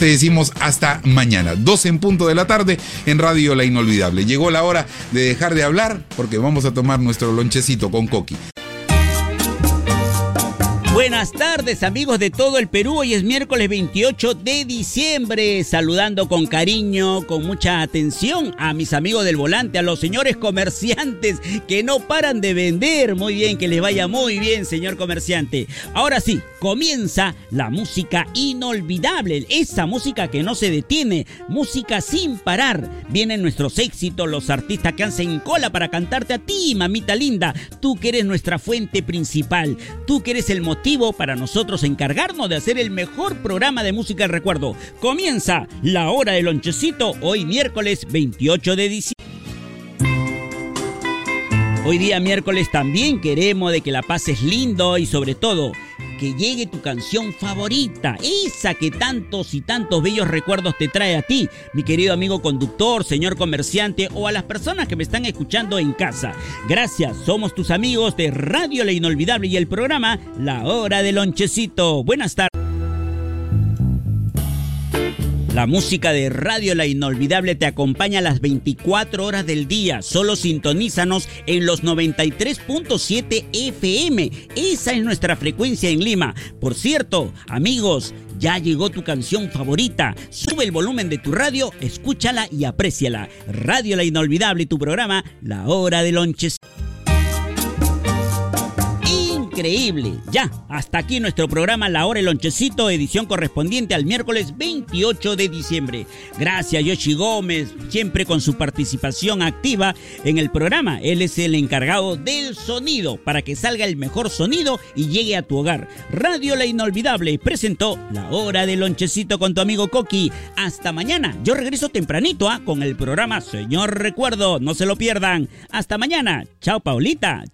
te decimos hasta mañana, 12 en punto de la tarde en Radio La Inolvidable. Llegó la hora de dejar de hablar porque vamos a tomar nuestro lonchecito con Coqui. Buenas tardes amigos de todo el Perú, hoy es miércoles 28 de diciembre, saludando con cariño, con mucha atención a mis amigos del volante, a los señores comerciantes que no paran de vender, muy bien, que les vaya muy bien señor comerciante. Ahora sí, comienza la música inolvidable, esa música que no se detiene, música sin parar. Vienen nuestros éxitos, los artistas que hacen cola para cantarte a ti, mamita linda, tú que eres nuestra fuente principal, tú que eres el para nosotros encargarnos de hacer el mejor programa de música del recuerdo. Comienza la hora del lonchecito hoy miércoles 28 de diciembre. Hoy día miércoles también queremos de que la pases lindo y sobre todo que llegue tu canción favorita, esa que tantos y tantos bellos recuerdos te trae a ti, mi querido amigo conductor, señor comerciante o a las personas que me están escuchando en casa. Gracias, somos tus amigos de Radio La Inolvidable y el programa La Hora del Lonchecito. Buenas tardes. La música de Radio La Inolvidable te acompaña a las 24 horas del día. Solo sintonízanos en los 93.7 FM. Esa es nuestra frecuencia en Lima. Por cierto, amigos, ya llegó tu canción favorita. Sube el volumen de tu radio, escúchala y apréciala. Radio La Inolvidable tu programa La Hora de Lonches increíble. Ya, hasta aquí nuestro programa La Hora el Lonchecito, edición correspondiente al miércoles 28 de diciembre. Gracias Yoshi Gómez, siempre con su participación activa en el programa. Él es el encargado del sonido, para que salga el mejor sonido y llegue a tu hogar. Radio La Inolvidable presentó La Hora del Lonchecito con tu amigo Coqui. Hasta mañana. Yo regreso tempranito ¿ah? con el programa Señor Recuerdo. No se lo pierdan. Hasta mañana. Chao, Paulita.